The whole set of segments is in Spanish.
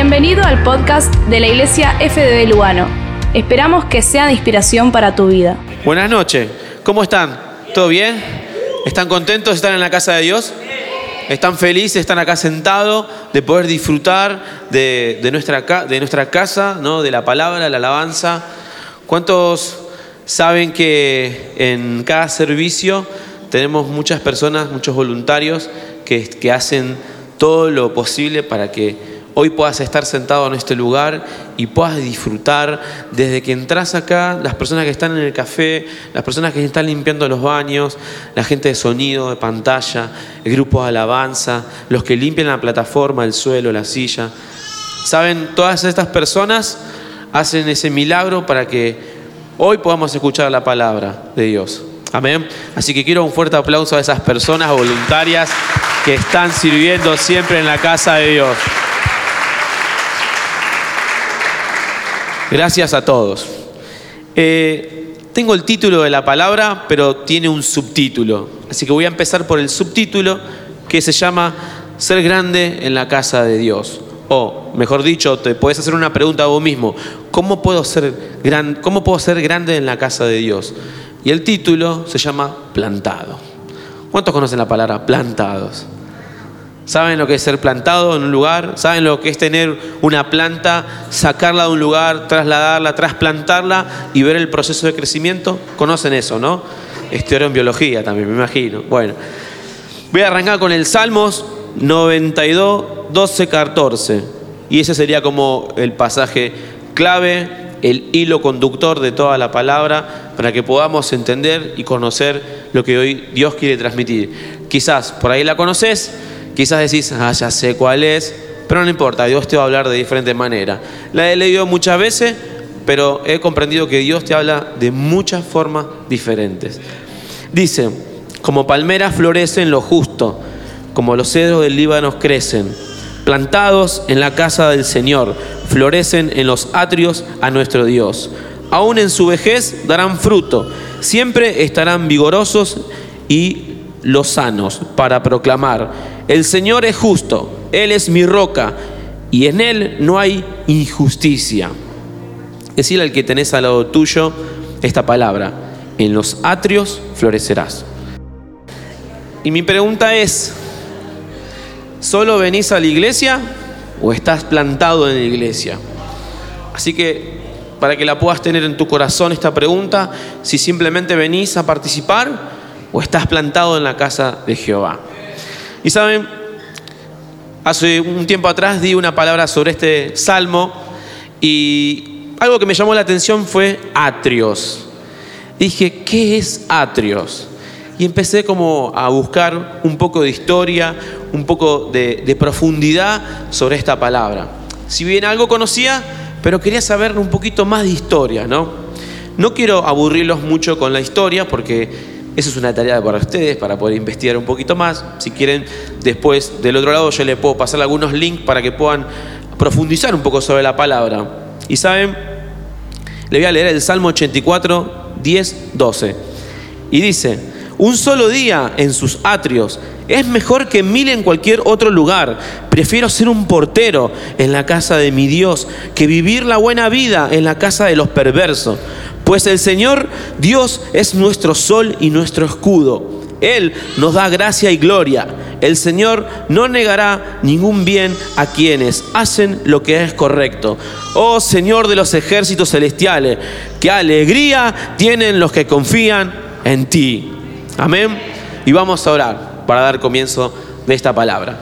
Bienvenido al podcast de la Iglesia FDB Lugano. Esperamos que sea de inspiración para tu vida. Buenas noches, ¿cómo están? ¿Todo bien? ¿Están contentos de estar en la casa de Dios? ¿Están felices, están acá sentados de poder disfrutar de, de nuestra, de nuestra casa, ¿no? de la palabra, la alabanza? ¿Cuántos saben que en cada servicio tenemos muchas personas, muchos voluntarios que, que hacen todo lo posible para que hoy puedas estar sentado en este lugar y puedas disfrutar desde que entras acá, las personas que están en el café, las personas que están limpiando los baños, la gente de sonido, de pantalla, el grupo de alabanza, los que limpian la plataforma, el suelo, la silla. Saben, todas estas personas hacen ese milagro para que hoy podamos escuchar la palabra de Dios. Amén. Así que quiero un fuerte aplauso a esas personas voluntarias que están sirviendo siempre en la casa de Dios. Gracias a todos. Eh, tengo el título de la palabra, pero tiene un subtítulo. Así que voy a empezar por el subtítulo que se llama Ser grande en la casa de Dios. O, mejor dicho, te puedes hacer una pregunta a vos mismo. ¿Cómo puedo ser, cómo puedo ser grande en la casa de Dios? Y el título se llama Plantado. ¿Cuántos conocen la palabra plantados? ¿Saben lo que es ser plantado en un lugar? ¿Saben lo que es tener una planta, sacarla de un lugar, trasladarla, trasplantarla y ver el proceso de crecimiento? ¿Conocen eso, no? Estudiaron biología también, me imagino. Bueno, voy a arrancar con el Salmos 92, 12, 14. Y ese sería como el pasaje clave, el hilo conductor de toda la palabra para que podamos entender y conocer lo que hoy Dios quiere transmitir. Quizás por ahí la conoces, Quizás decís, ah, ya sé cuál es, pero no importa, Dios te va a hablar de diferente manera. La he leído muchas veces, pero he comprendido que Dios te habla de muchas formas diferentes. Dice, como palmeras florecen lo justo, como los cedros del Líbano crecen, plantados en la casa del Señor, florecen en los atrios a nuestro Dios. Aún en su vejez darán fruto, siempre estarán vigorosos y los sanos para proclamar, el Señor es justo, Él es mi roca y en Él no hay injusticia. Decirle al que tenés al lado tuyo esta palabra, en los atrios florecerás. Y mi pregunta es, ¿solo venís a la iglesia o estás plantado en la iglesia? Así que para que la puedas tener en tu corazón esta pregunta, si simplemente venís a participar o estás plantado en la casa de Jehová. Y saben, hace un tiempo atrás di una palabra sobre este salmo y algo que me llamó la atención fue atrios. Dije, ¿qué es atrios? Y empecé como a buscar un poco de historia, un poco de, de profundidad sobre esta palabra. Si bien algo conocía, pero quería saber un poquito más de historia, ¿no? No quiero aburrirlos mucho con la historia porque eso es una tarea para ustedes, para poder investigar un poquito más. Si quieren, después del otro lado yo les puedo pasar algunos links para que puedan profundizar un poco sobre la palabra. Y saben, le voy a leer el Salmo 84, 10, 12. Y dice, un solo día en sus atrios es mejor que mil en cualquier otro lugar. Prefiero ser un portero en la casa de mi Dios que vivir la buena vida en la casa de los perversos. Pues el Señor Dios es nuestro sol y nuestro escudo. Él nos da gracia y gloria. El Señor no negará ningún bien a quienes hacen lo que es correcto. Oh Señor de los ejércitos celestiales, qué alegría tienen los que confían en ti. Amén. Y vamos a orar para dar comienzo de esta palabra.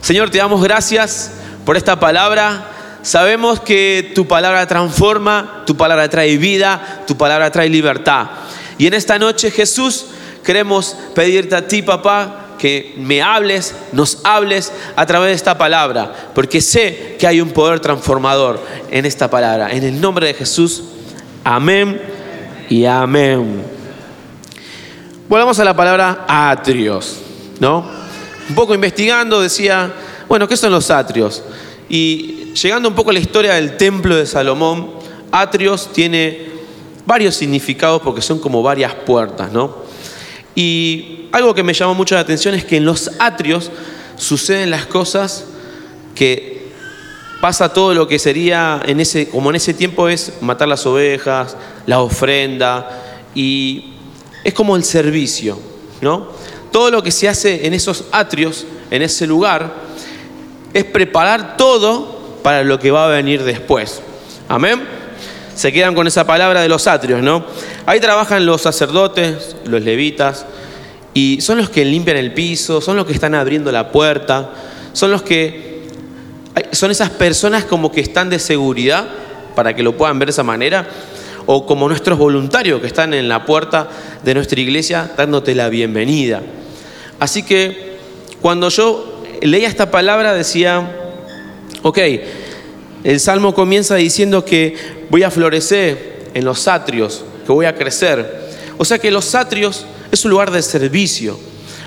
Señor, te damos gracias por esta palabra. Sabemos que tu palabra transforma, tu palabra trae vida, tu palabra trae libertad. Y en esta noche, Jesús, queremos pedirte a ti, papá, que me hables, nos hables a través de esta palabra, porque sé que hay un poder transformador en esta palabra. En el nombre de Jesús, amén y amén. Volvamos a la palabra atrios, ¿no? Un poco investigando decía, bueno, ¿qué son los atrios? Y llegando un poco a la historia del templo de Salomón, atrios tiene varios significados porque son como varias puertas, ¿no? Y algo que me llamó mucho la atención es que en los atrios suceden las cosas que pasa todo lo que sería en ese, como en ese tiempo es matar las ovejas, la ofrenda y es como el servicio, ¿no? Todo lo que se hace en esos atrios, en ese lugar, es preparar todo para lo que va a venir después. Amén. Se quedan con esa palabra de los atrios, ¿no? Ahí trabajan los sacerdotes, los levitas, y son los que limpian el piso, son los que están abriendo la puerta, son los que son esas personas como que están de seguridad para que lo puedan ver de esa manera, o como nuestros voluntarios que están en la puerta de nuestra iglesia dándote la bienvenida. Así que cuando yo leía esta palabra decía, ok, el salmo comienza diciendo que voy a florecer en los atrios, que voy a crecer. O sea que los atrios es un lugar de servicio.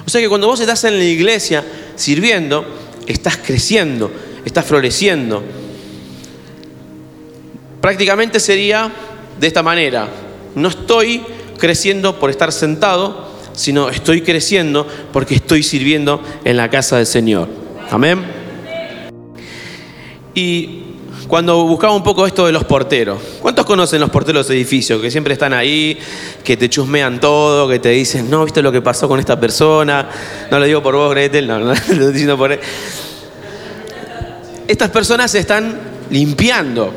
O sea que cuando vos estás en la iglesia sirviendo, estás creciendo, estás floreciendo. Prácticamente sería de esta manera. No estoy creciendo por estar sentado, sino estoy creciendo porque estoy sirviendo en la casa del Señor. Amén. Y cuando buscaba un poco esto de los porteros. ¿Cuántos conocen los porteros de edificios? Que siempre están ahí, que te chusmean todo, que te dicen, no, ¿viste lo que pasó con esta persona? No lo digo por vos, Gretel, no, no lo estoy diciendo por él. Estas personas se están limpiando,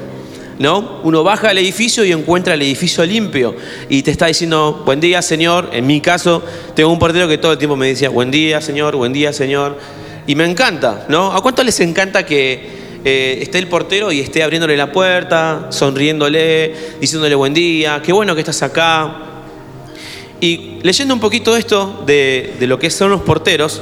¿no? Uno baja al edificio y encuentra el edificio limpio y te está diciendo, buen día, señor. En mi caso, tengo un portero que todo el tiempo me decía, buen día, señor, buen día, señor. Y me encanta, ¿no? ¿A cuánto les encanta que eh, esté el portero y esté abriéndole la puerta, sonriéndole, diciéndole buen día, qué bueno que estás acá. Y leyendo un poquito esto de, de lo que son los porteros,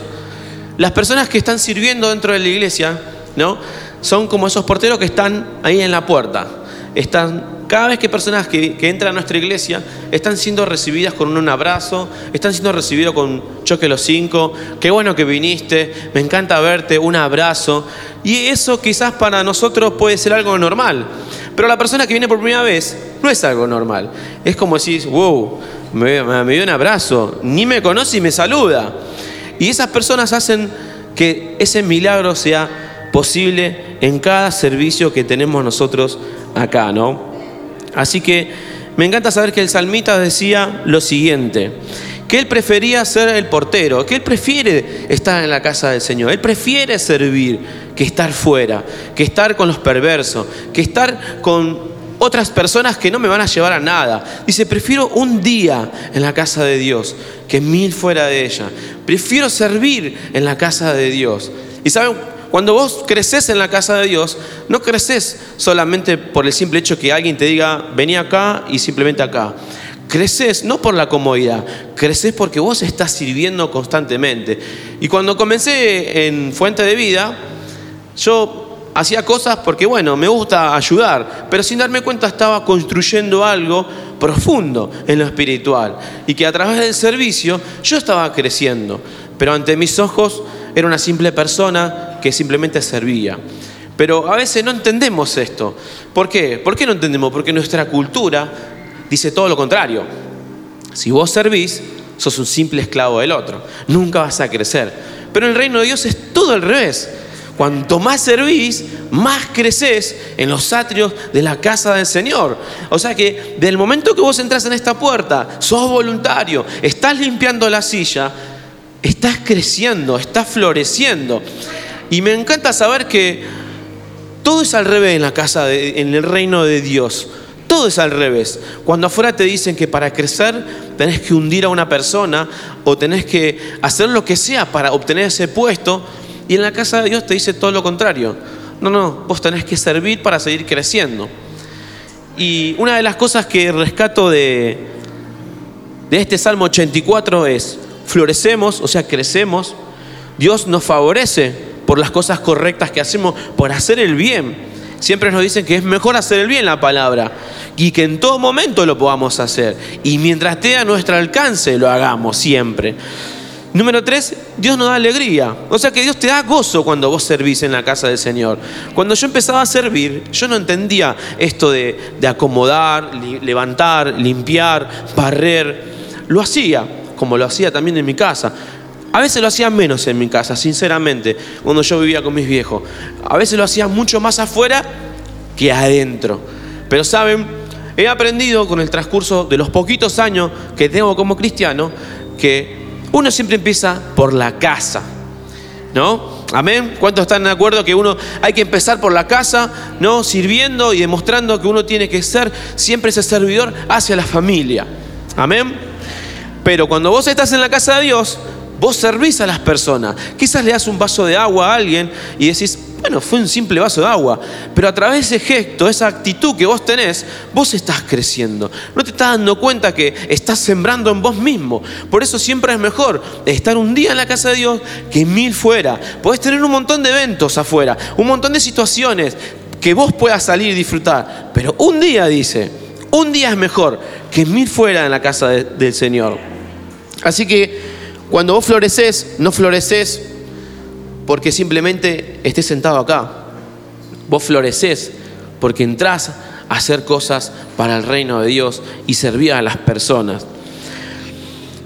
las personas que están sirviendo dentro de la iglesia, ¿no? Son como esos porteros que están ahí en la puerta. Están cada vez que personas que, entran a nuestra iglesia están siendo recibidas con un abrazo, están siendo recibidos con choque los cinco, qué bueno que viniste, me encanta verte, un abrazo. Y eso quizás para nosotros puede ser algo normal, pero la persona que viene por primera vez no es algo normal. Es como decir, wow, me, me dio un abrazo, ni me conoce y me saluda. Y esas personas hacen que ese milagro sea posible en cada servicio que tenemos nosotros acá, ¿no? Así que me encanta saber que el salmita decía lo siguiente, que él prefería ser el portero, que él prefiere estar en la casa del Señor, él prefiere servir que estar fuera, que estar con los perversos, que estar con otras personas que no me van a llevar a nada. Dice, prefiero un día en la casa de Dios que mil fuera de ella. Prefiero servir en la casa de Dios. Y saben, cuando vos creces en la casa de Dios, no creces solamente por el simple hecho que alguien te diga, vení acá y simplemente acá. Creces no por la comodidad, creces porque vos estás sirviendo constantemente. Y cuando comencé en Fuente de Vida, yo hacía cosas porque, bueno, me gusta ayudar, pero sin darme cuenta estaba construyendo algo profundo en lo espiritual. Y que a través del servicio yo estaba creciendo, pero ante mis ojos era una simple persona que simplemente servía. Pero a veces no entendemos esto. ¿Por qué? ¿Por qué no entendemos? Porque nuestra cultura dice todo lo contrario. Si vos servís, sos un simple esclavo del otro. Nunca vas a crecer. Pero el reino de Dios es todo al revés. Cuanto más servís, más creces en los atrios de la casa del Señor. O sea que del momento que vos entras en esta puerta, sos voluntario, estás limpiando la silla, estás creciendo, estás floreciendo. Y me encanta saber que todo es al revés en la casa, en el reino de Dios. Todo es al revés. Cuando afuera te dicen que para crecer tenés que hundir a una persona o tenés que hacer lo que sea para obtener ese puesto, y en la casa de Dios te dice todo lo contrario. No, no, vos tenés que servir para seguir creciendo. Y una de las cosas que rescato de, de este Salmo 84 es, florecemos, o sea, crecemos, Dios nos favorece por las cosas correctas que hacemos, por hacer el bien. Siempre nos dicen que es mejor hacer el bien la palabra y que en todo momento lo podamos hacer. Y mientras esté a nuestro alcance, lo hagamos siempre. Número tres, Dios nos da alegría. O sea que Dios te da gozo cuando vos servís en la casa del Señor. Cuando yo empezaba a servir, yo no entendía esto de, de acomodar, levantar, limpiar, barrer. Lo hacía como lo hacía también en mi casa. A veces lo hacía menos en mi casa, sinceramente, cuando yo vivía con mis viejos. A veces lo hacía mucho más afuera que adentro. Pero saben, he aprendido con el transcurso de los poquitos años que tengo como cristiano que uno siempre empieza por la casa. ¿No? Amén. ¿Cuántos están de acuerdo que uno hay que empezar por la casa, ¿no? Sirviendo y demostrando que uno tiene que ser siempre ese servidor hacia la familia. Amén. Pero cuando vos estás en la casa de Dios, vos servís a las personas. Quizás le das un vaso de agua a alguien y decís, bueno, fue un simple vaso de agua, pero a través de ese gesto, esa actitud que vos tenés, vos estás creciendo. No te estás dando cuenta que estás sembrando en vos mismo. Por eso siempre es mejor estar un día en la casa de Dios que mil fuera. Podés tener un montón de eventos afuera, un montón de situaciones que vos puedas salir y disfrutar. Pero un día, dice, un día es mejor que mil fuera en la casa del Señor. Así que cuando vos floreces, no floreces porque simplemente estés sentado acá. Vos floreces porque entrás a hacer cosas para el reino de Dios y servir a las personas.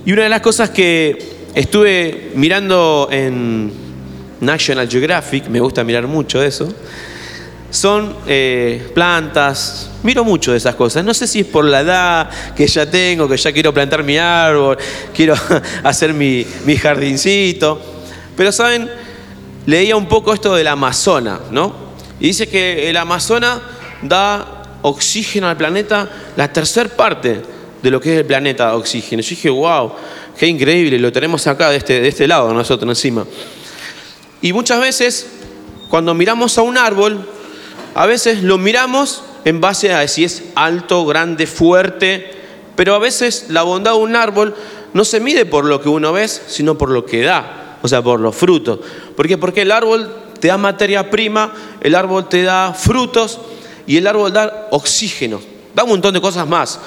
Y una de las cosas que estuve mirando en National Geographic, me gusta mirar mucho eso, son eh, plantas, miro mucho de esas cosas. No sé si es por la edad que ya tengo, que ya quiero plantar mi árbol, quiero hacer mi, mi jardincito. Pero saben, leía un poco esto del Amazona, ¿no? Y dice que el Amazona da oxígeno al planeta, la tercera parte de lo que es el planeta oxígeno. Yo dije, wow, qué increíble, lo tenemos acá de este, de este lado nosotros encima. Y muchas veces, cuando miramos a un árbol, a veces lo miramos en base a si es alto, grande, fuerte, pero a veces la bondad de un árbol no se mide por lo que uno ve, sino por lo que da o sea, por los frutos. ¿Por qué? Porque el árbol te da materia prima, el árbol te da frutos y el árbol da oxígeno, da un montón de cosas más.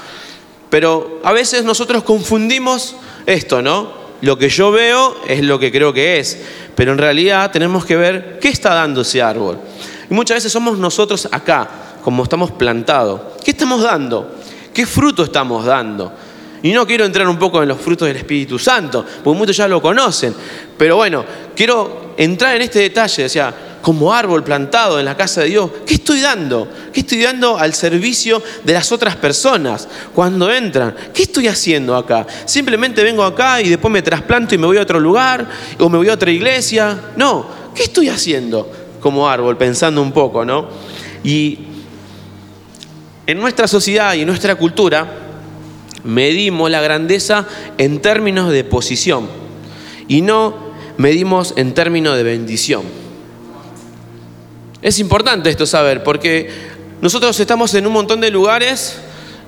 Pero a veces nosotros confundimos esto, ¿no? Lo que yo veo es lo que creo que es, pero en realidad tenemos que ver qué está dando ese árbol. Y muchas veces somos nosotros acá, como estamos plantados. ¿Qué estamos dando? ¿Qué fruto estamos dando? Y no quiero entrar un poco en los frutos del Espíritu Santo, porque muchos ya lo conocen. Pero bueno, quiero entrar en este detalle, o sea, como árbol plantado en la casa de Dios, ¿qué estoy dando? ¿Qué estoy dando al servicio de las otras personas cuando entran? ¿Qué estoy haciendo acá? Simplemente vengo acá y después me trasplanto y me voy a otro lugar o me voy a otra iglesia. No, ¿qué estoy haciendo como árbol? Pensando un poco, ¿no? Y en nuestra sociedad y en nuestra cultura, medimos la grandeza en términos de posición y no medimos en términos de bendición. Es importante esto saber porque nosotros estamos en un montón de lugares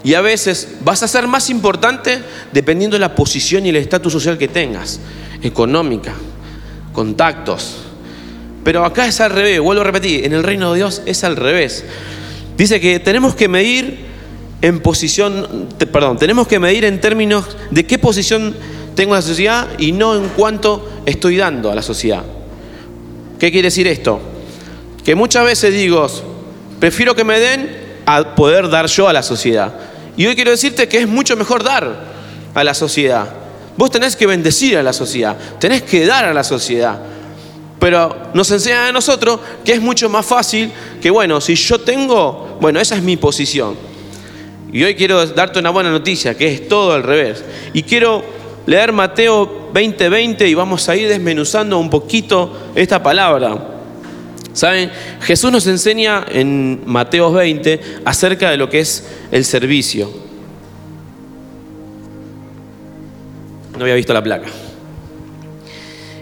y a veces vas a ser más importante dependiendo de la posición y el estatus social que tengas, económica, contactos. Pero acá es al revés, vuelvo a repetir, en el reino de Dios es al revés. Dice que tenemos que medir en posición, perdón, tenemos que medir en términos de qué posición tengo en la sociedad y no en cuánto estoy dando a la sociedad. ¿Qué quiere decir esto? Que muchas veces digo, prefiero que me den a poder dar yo a la sociedad. Y hoy quiero decirte que es mucho mejor dar a la sociedad. Vos tenés que bendecir a la sociedad, tenés que dar a la sociedad. Pero nos enseñan a nosotros que es mucho más fácil que, bueno, si yo tengo, bueno, esa es mi posición. Y hoy quiero darte una buena noticia, que es todo al revés. Y quiero leer Mateo 20:20 y vamos a ir desmenuzando un poquito esta palabra. ¿Saben? Jesús nos enseña en Mateo 20 acerca de lo que es el servicio. No había visto la placa.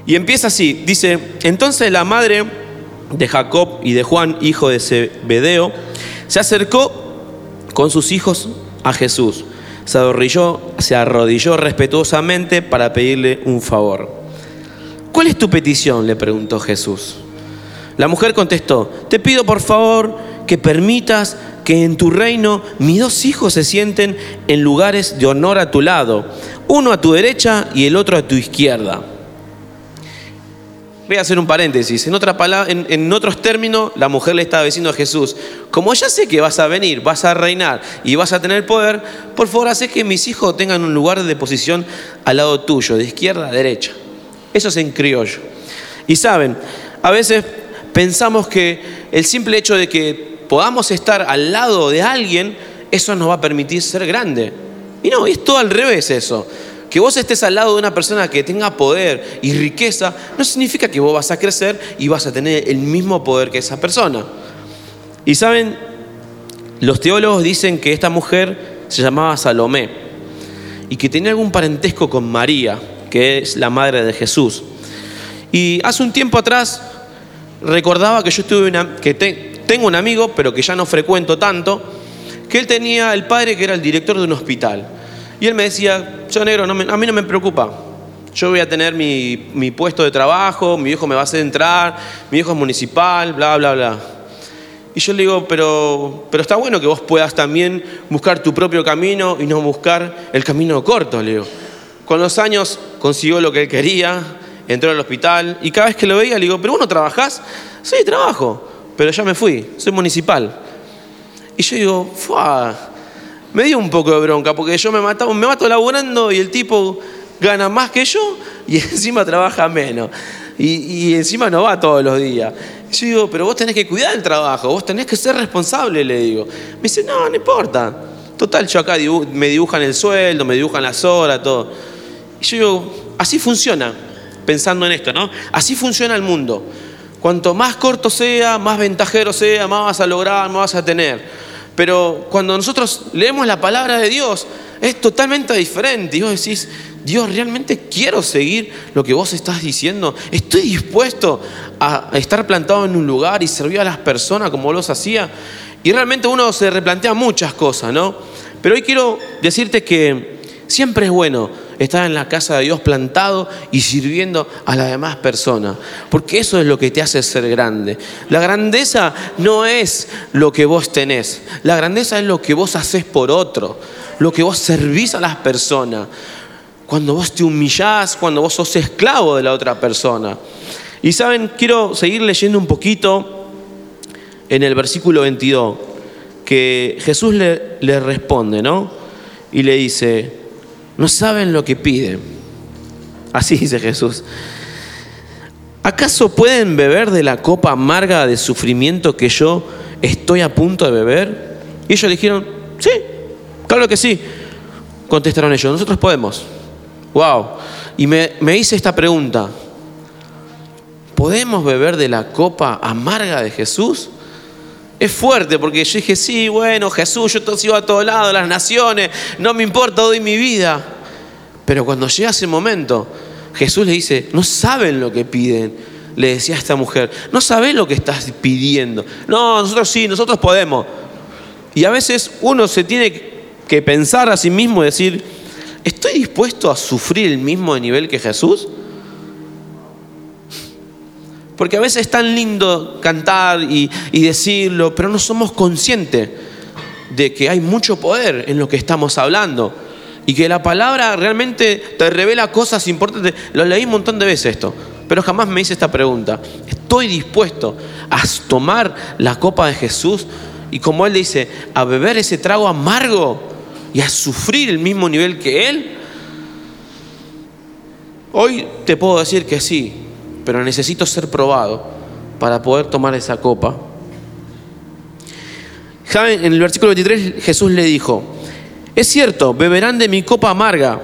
Y empieza así, dice, entonces la madre de Jacob y de Juan, hijo de Zebedeo, se acercó con sus hijos a Jesús. Se arrodilló, se arrodilló respetuosamente para pedirle un favor. ¿Cuál es tu petición? le preguntó Jesús. La mujer contestó, te pido por favor que permitas que en tu reino mis dos hijos se sienten en lugares de honor a tu lado, uno a tu derecha y el otro a tu izquierda. Voy a hacer un paréntesis. En, otra en, otros términos, la mujer le estaba diciendo a Jesús, como ya sé que vas a venir, vas a reinar y vas a tener poder, por favor, haz que mis hijos tengan un lugar de posición al lado tuyo, de izquierda a derecha. Eso es en criollo. Y saben, a veces pensamos que el simple hecho de que podamos estar al lado de alguien, eso nos va a permitir ser grande. Y no, es todo al revés eso. Que vos estés al lado de una persona que tenga poder y riqueza, no significa que vos vas a crecer y vas a tener el mismo poder que esa persona. Y saben, los teólogos dicen que esta mujer se llamaba Salomé y que tenía algún parentesco con María, que es la madre de Jesús. Y hace un tiempo atrás recordaba que yo estuve una, que tengo un amigo, pero que ya no frecuento tanto, que él tenía el padre que era el director de un hospital. Y él me decía, yo negro, a mí no me preocupa. Yo voy a tener mi, puesto de trabajo, mi hijo me va a hacer entrar, mi hijo es municipal, bla, bla, bla. Y yo le digo, pero, pero está bueno que vos puedas también buscar tu propio camino y no buscar el camino corto, le digo. Con los años consiguió lo que él quería, entró al hospital y cada vez que lo veía le digo, ¿pero vos no trabajás? Sí, trabajo, pero ya me fui, soy municipal. Y yo digo, ¡fua! Me dio un poco de bronca porque yo me, mataba, me mato laburando y el tipo gana más que yo y encima trabaja menos. Y, encima no va todos los días. Yo digo, pero vos tenés que cuidar el trabajo, vos tenés que ser responsable, le digo. Me dice, no, no importa. Total, yo acá me dibujan el sueldo, me dibujan las horas, todo. Y yo digo, así funciona, pensando en esto, ¿no? Así funciona el mundo. Cuanto más corto sea, más ventajero sea, más vas a lograr, más vas a tener. Pero cuando nosotros leemos la palabra de Dios, es totalmente diferente. Y vos decís, Dios, realmente quiero seguir lo que vos estás diciendo. Estoy dispuesto a estar plantado en un lugar y servir a las personas como los hacía. Y realmente uno se replantea muchas cosas, ¿no? Pero hoy quiero decirte que siempre es bueno estar en la casa de Dios plantado y sirviendo a las demás personas, porque eso es lo que te hace ser grande. La grandeza no es lo que vos tenés, la grandeza es lo que vos haces por otro, lo que vos servís a las personas cuando vos te humillás, cuando vos sos esclavo de la otra persona. Y saben, quiero seguir leyendo un poquito en el versículo 22, que Jesús le, le responde, ¿no? Y le dice, no saben lo que piden. Así dice Jesús. ¿Acaso pueden beber de la copa amarga de sufrimiento que yo estoy a punto de beber? Y ellos dijeron, sí, claro que sí. Contestaron ellos, nosotros podemos. Wow. Y me, hice esta pregunta. ¿Podemos beber de la copa amarga de Jesús? Es fuerte porque yo dije, sí, bueno, Jesús, yo sigo a todos lados, las naciones, no me importa, doy mi vida. Pero cuando llega ese momento, Jesús le dice, no saben lo que piden. Le decía a esta mujer, no sabes lo que estás pidiendo. No, nosotros sí, nosotros podemos. Y a veces uno se tiene que pensar a sí mismo y decir, ¿Estoy dispuesto a sufrir el mismo nivel que Jesús? Porque a veces es tan lindo cantar y, decirlo, pero no somos conscientes de que hay mucho poder en lo que estamos hablando y que la palabra realmente te revela cosas importantes. Lo leí un montón de veces esto, pero jamás me hice esta pregunta. ¿Estoy dispuesto a tomar la copa de Jesús y como él dice, a beber ese trago amargo y a sufrir el mismo nivel que Él? Hoy te puedo decir que sí, pero necesito ser probado para poder tomar esa copa. ¿Saben? En el versículo 23 Jesús le dijo, es cierto, beberán de mi copa amarga,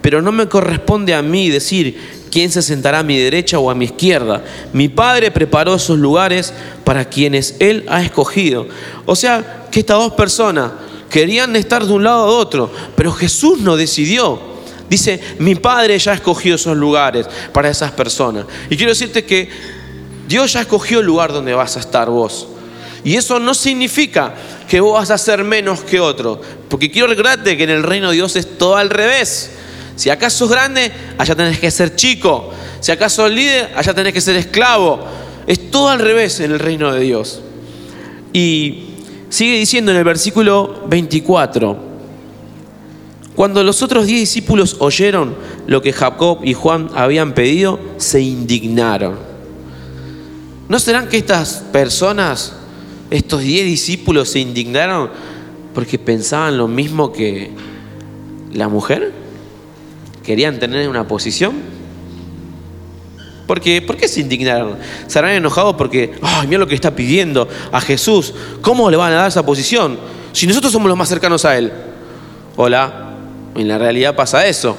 pero no me corresponde a mí decir quién se sentará a mi derecha o a mi izquierda. Mi Padre preparó esos lugares para quienes Él ha escogido. O sea, que estas dos personas, Querían estar de un lado a otro, pero Jesús no decidió. Dice, mi Padre ya escogió esos lugares para esas personas. Y quiero decirte que Dios ya escogió el lugar donde vas a estar vos. Y eso no significa que vos vas a ser menos que otro. Porque quiero recordarte que en el reino de Dios es todo al revés. Si acaso sos grande, allá tenés que ser chico. Si acaso sos líder, allá tenés que ser esclavo. Es todo al revés en el reino de Dios. Y Sigue diciendo en el versículo 24, cuando los otros diez discípulos oyeron lo que Jacob y Juan habían pedido, se indignaron. ¿No serán que estas personas, estos diez discípulos, se indignaron porque pensaban lo mismo que la mujer? ¿Querían tener una posición? ¿Por qué? ¿Por qué se indignaron? ¿Se habrán enojado porque, ay, mira lo que está pidiendo a Jesús? ¿Cómo le van a dar esa posición? Si nosotros somos los más cercanos a Él. Hola, en la realidad pasa eso.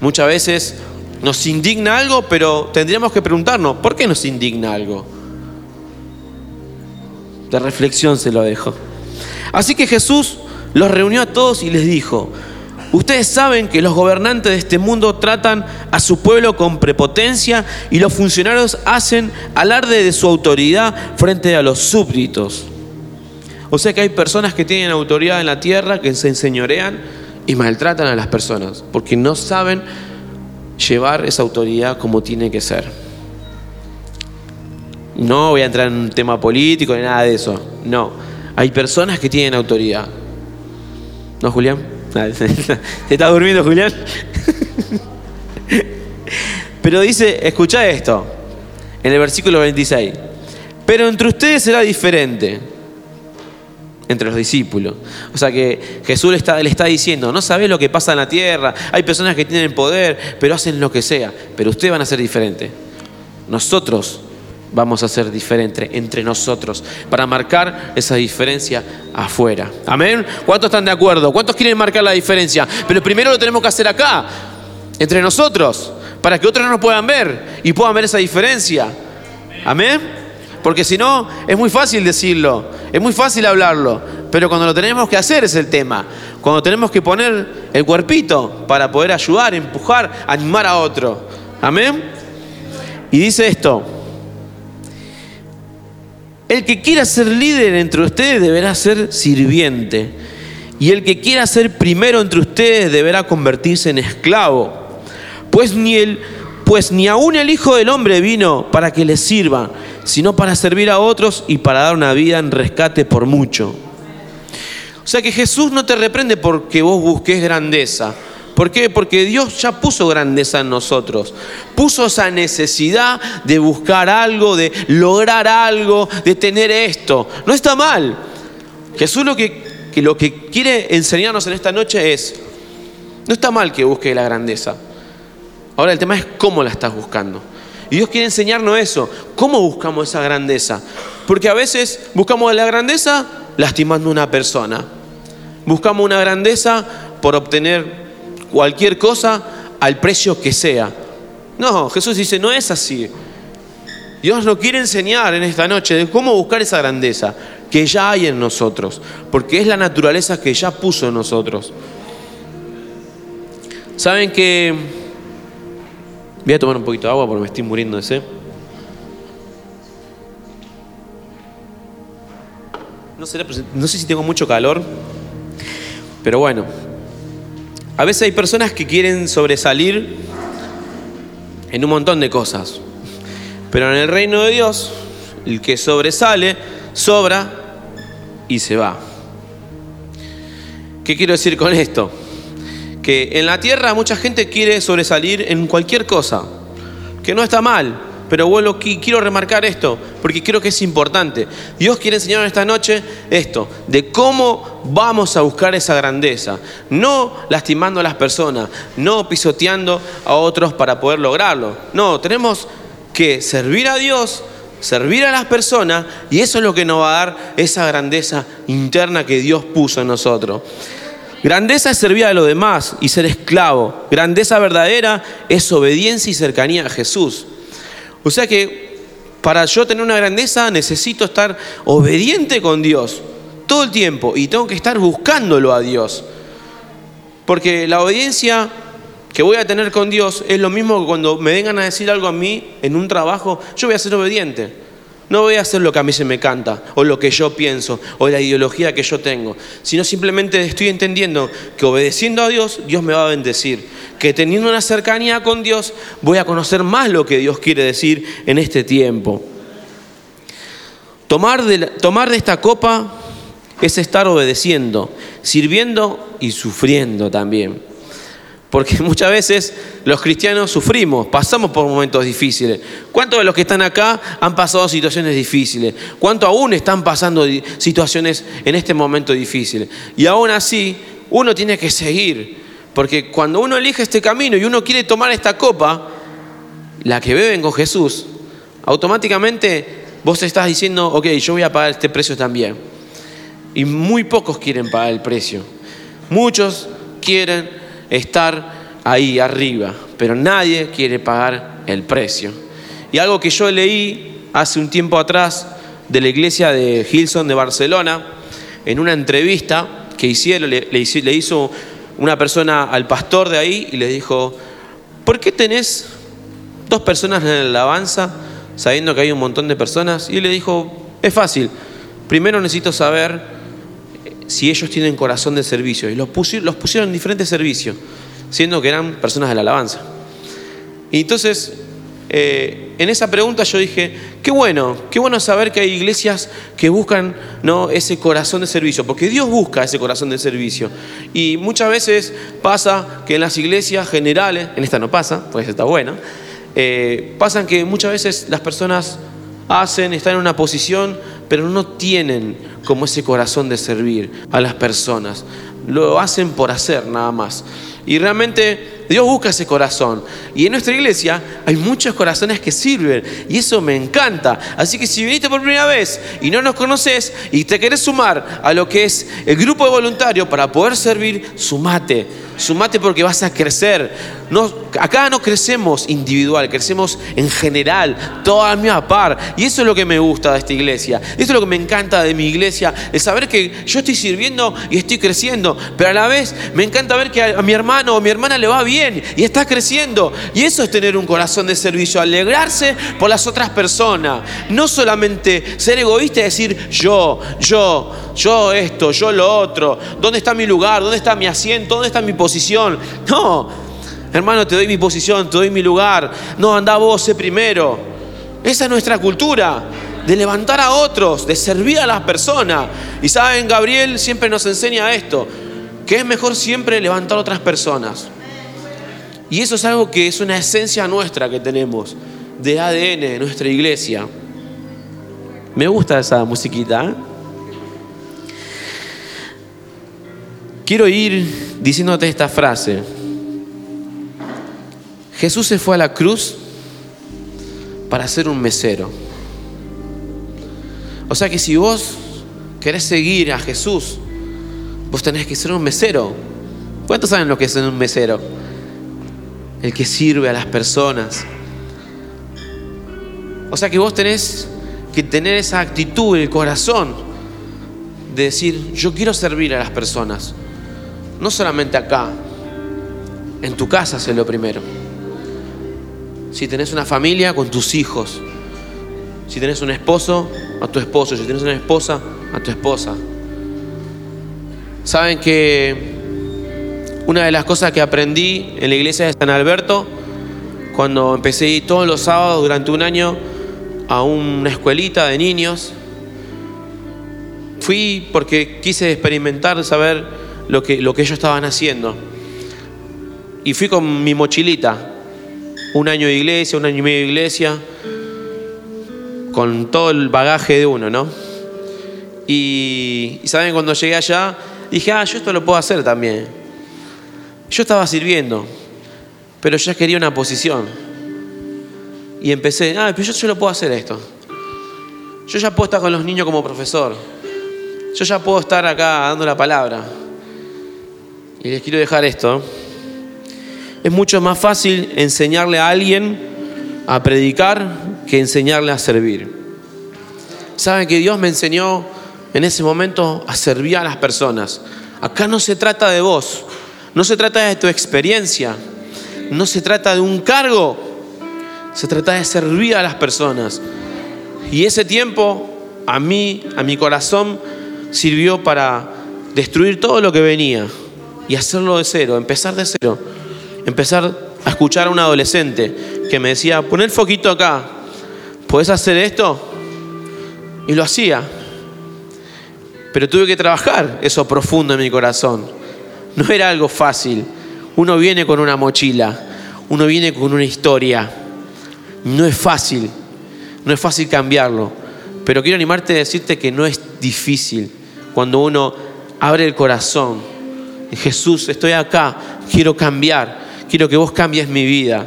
Muchas veces nos indigna algo, pero tendríamos que preguntarnos, ¿por qué nos indigna algo? De reflexión se lo dejo. Así que Jesús los reunió a todos y les dijo, Ustedes saben que los gobernantes de este mundo tratan a su pueblo con prepotencia y los funcionarios hacen alarde de su autoridad frente a los súbditos. O sea que hay personas que tienen autoridad en la tierra, que se enseñorean y maltratan a las personas, porque no saben llevar esa autoridad como tiene que ser. No voy a entrar en un tema político ni nada de eso. No. Hay personas que tienen autoridad. ¿No, Julián? ¿Te está durmiendo, Julián? Pero dice, escucha esto, en el versículo 26. Pero entre ustedes será diferente, entre los discípulos. O sea que Jesús le está, le está diciendo, no sabés lo que pasa en la tierra, hay personas que tienen poder, pero hacen lo que sea, pero ustedes van a ser diferentes. Nosotros vamos a ser diferentes entre nosotros para marcar esa diferencia afuera. Amén. ¿Cuántos están de acuerdo? ¿Cuántos quieren marcar la diferencia? Pero primero lo tenemos que hacer acá, entre nosotros, para que otros no nos puedan ver y puedan ver esa diferencia. Amén. Porque si no, es muy fácil decirlo, es muy fácil hablarlo, pero cuando lo tenemos que hacer es el tema. Cuando tenemos que poner el cuerpito para poder ayudar, empujar, animar a otro. Amén. Y dice esto, el que quiera ser líder entre ustedes deberá ser sirviente. Y el que quiera ser primero entre ustedes deberá convertirse en esclavo. Pues ni, el, pues ni aún el Hijo del Hombre vino para que le sirva, sino para servir a otros y para dar una vida en rescate por mucho. O sea que Jesús no te reprende porque vos busques grandeza. ¿Por qué? Porque Dios ya puso grandeza en nosotros. Puso esa necesidad de buscar algo, de lograr algo, de tener esto. No está mal. Jesús lo que, lo que quiere enseñarnos en esta noche es, no está mal que busque la grandeza. Ahora el tema es cómo la estás buscando. Y Dios quiere enseñarnos eso. ¿Cómo buscamos esa grandeza? Porque a veces buscamos la grandeza lastimando a una persona. Buscamos una grandeza por obtener cualquier cosa al precio que sea. No, Jesús dice, no es así. Dios nos quiere enseñar en esta noche de cómo buscar esa grandeza que ya hay en nosotros, porque es la naturaleza que ya puso en nosotros. Saben que... Voy a tomar un poquito de agua porque me estoy muriendo de sed. No, no sé si tengo mucho calor, pero bueno, a veces hay personas que quieren sobresalir en un montón de cosas, pero en el reino de Dios, el que sobresale, sobra y se va. ¿Qué quiero decir con esto? Que en la tierra mucha gente quiere sobresalir en cualquier cosa, que no está mal, pero quiero remarcar esto, porque creo que es importante. Dios quiere enseñarnos esta noche esto, de cómo vamos a buscar esa grandeza. No lastimando a las personas, no pisoteando a otros para poder lograrlo. No, tenemos que servir a Dios, servir a las personas, y eso es lo que nos va a dar esa grandeza interna que Dios puso en nosotros. Grandeza es servir a los demás y ser esclavo. Grandeza verdadera es obediencia y cercanía a Jesús. O sea que para yo tener una grandeza necesito estar obediente con Dios todo el tiempo y tengo que estar buscándolo a Dios. Porque la obediencia que voy a tener con Dios es lo mismo que cuando me vengan a decir algo a mí en un trabajo, yo voy a ser obediente. No voy a hacer lo que a mí se me canta, o lo que yo pienso, o la ideología que yo tengo, sino simplemente estoy entendiendo que obedeciendo a Dios, Dios me va a bendecir. Que teniendo una cercanía con Dios, voy a conocer más lo que Dios quiere decir en este tiempo. Tomar de, esta copa es estar obedeciendo, sirviendo y sufriendo también. Porque muchas veces los cristianos sufrimos, pasamos por momentos difíciles. ¿Cuántos de los que están acá han pasado situaciones difíciles? ¿Cuántos aún están pasando situaciones en este momento difícil? Y aún así, uno tiene que seguir. Porque cuando uno elige este camino y uno quiere tomar esta copa, la que beben con Jesús, automáticamente vos estás diciendo, ok, yo voy a pagar este precio también. Y muy pocos quieren pagar el precio. Muchos quieren estar ahí arriba, pero nadie quiere pagar el precio. Y algo que yo leí hace un tiempo atrás de la iglesia de Hilson de Barcelona, en una entrevista que hicieron, le, le hizo una persona al pastor de ahí y le dijo, ¿por qué tenés dos personas en la alabanza sabiendo que hay un montón de personas? Y él le dijo, es fácil, primero necesito saber si ellos tienen corazón de servicio. Y los pusieron, en diferentes servicios, siendo que eran personas de la alabanza. Y entonces eh, en esa pregunta yo dije, qué bueno, qué bueno saber que hay iglesias que buscan ¿no? ese corazón de servicio, porque Dios busca ese corazón de servicio. Y muchas veces pasa que en las iglesias generales, en esta no pasa, pues está buena, eh, pasan que muchas veces las personas hacen, están en una posición, pero no tienen como ese corazón de servir a las personas. Lo hacen por hacer nada más. Y realmente Dios busca ese corazón. Y en nuestra iglesia hay muchos corazones que sirven. Y eso me encanta. Así que si viniste por primera vez y no nos conoces y te querés sumar a lo que es el grupo de voluntarios para poder servir, sumate. Sumate porque vas a crecer. Acá no crecemos individual, crecemos en general, toda la misma par. Y eso es lo que me gusta de esta iglesia. Eso es lo que me encanta de mi iglesia, es saber que yo estoy sirviendo y estoy creciendo. Pero a la vez me encanta ver que a mi hermano o mi hermana le va bien y está creciendo. Y eso es tener un corazón de servicio, alegrarse por las otras personas. No solamente ser egoísta y decir yo, yo, yo esto, yo lo otro. ¿Dónde está mi lugar? ¿Dónde está mi asiento? ¿Dónde está mi posición? No, hermano, te doy mi posición, te doy mi lugar. No, anda vos, sé primero. Esa es nuestra cultura de levantar a otros, de servir a las personas. Y saben, Gabriel siempre nos enseña esto, que es mejor siempre levantar a otras personas. Y eso es algo que es una esencia nuestra que tenemos, de ADN, de nuestra iglesia. Me gusta esa musiquita. ¿eh? Quiero ir diciéndote esta frase. Jesús se fue a la cruz para ser un mesero. O sea que si vos querés seguir a Jesús, vos tenés que ser un mesero. ¿Cuántos saben lo que es un mesero? El que sirve a las personas. O sea que vos tenés que tener esa actitud, el corazón, de decir, yo quiero servir a las personas. No solamente acá, en tu casa sé lo primero. Si tenés una familia, con tus hijos. Si tenés un esposo, a tu esposo. Si tenés una esposa, a tu esposa. Saben que una de las cosas que aprendí en la iglesia de San Alberto, cuando empecé todos los sábados durante un año a una escuelita de niños, fui porque quise experimentar, saber lo que, lo que ellos estaban haciendo. Y fui con mi mochilita, un año de iglesia, un año y medio de iglesia, con todo el bagaje de uno, ¿no? Y, saben, cuando llegué allá, dije, ah, yo esto lo puedo hacer también. Yo estaba sirviendo, pero ya quería una posición. Y empecé, ah, pero yo, yo lo puedo hacer esto. Yo ya puedo estar con los niños como profesor. Yo ya puedo estar acá dando la palabra. Y les quiero dejar esto. Es mucho más fácil enseñarle a alguien a predicar que enseñarle a servir. Saben que Dios me enseñó en ese momento a servir a las personas. Acá no se trata de vos, no se trata de tu experiencia, no se trata de un cargo, se trata de servir a las personas. Y ese tiempo a mí, a mi corazón, sirvió para destruir todo lo que venía y hacerlo de cero, empezar de cero. Empezar a escuchar a un adolescente que me decía, pon el foquito acá, ¿puedes hacer esto? Y lo hacía. Pero tuve que trabajar eso profundo en mi corazón. No era algo fácil. Uno viene con una mochila, uno viene con una historia. No es fácil, no es fácil cambiarlo. Pero quiero animarte a decirte que no es difícil cuando uno abre el corazón Jesús, estoy acá, quiero cambiar, quiero que vos cambies mi vida.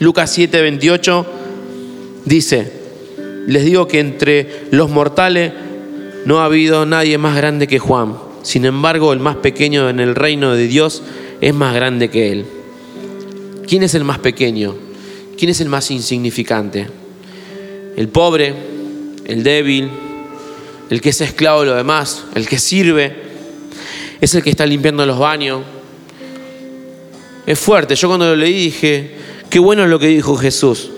Lucas 7, 28 dice, les digo que entre los mortales no ha habido nadie más grande que Juan. Sin embargo, el más pequeño en el reino de Dios es más grande que él. ¿Quién es el más pequeño? ¿Quién es el más insignificante? El pobre, el débil, el que es esclavo de lo demás, el que sirve, es el que está limpiando los baños. Es fuerte. Yo cuando lo leí dije, qué bueno es lo que dijo Jesús.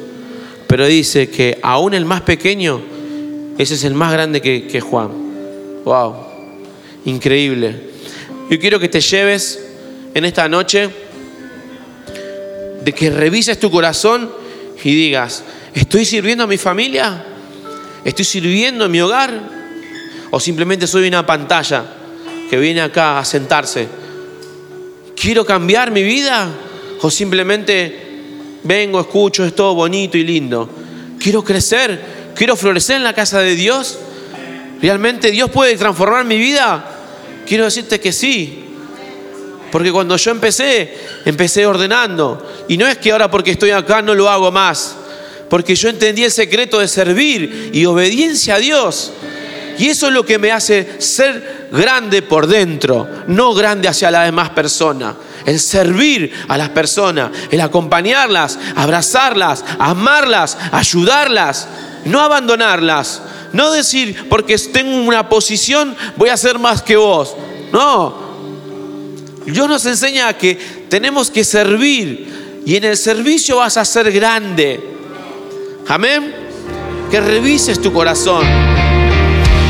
Pero dice que aún el más pequeño, ese es el más grande que, que Juan. Wow, increíble. Yo quiero que te lleves en esta noche de que revises tu corazón y digas, ¿estoy sirviendo a mi familia? ¿Estoy sirviendo en mi hogar? ¿O simplemente soy una pantalla que viene acá a sentarse? ¿Quiero cambiar mi vida? ¿O simplemente vengo, escucho, es todo bonito y lindo? ¿Quiero crecer? ¿Quiero florecer en la casa de Dios? ¿Realmente Dios puede transformar mi vida? Quiero decirte que sí. Porque cuando yo empecé, empecé ordenando. Y no es que ahora porque estoy acá no lo hago más. Porque yo entendí el secreto de servir y obediencia a Dios. Y eso es lo que me hace ser grande por dentro, no grande hacia las demás personas. El servir a las personas, el acompañarlas, abrazarlas, amarlas, ayudarlas, no abandonarlas. No decir, porque tengo una posición, voy a ser más que vos. No, Dios nos enseña que tenemos que servir y en el servicio vas a ser grande. Amén. Que revises tu corazón.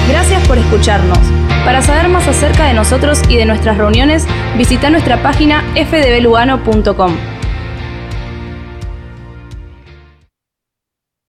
Gracias por escucharnos. Para saber más acerca de nosotros y de nuestras reuniones, visita nuestra página fdblugano.com.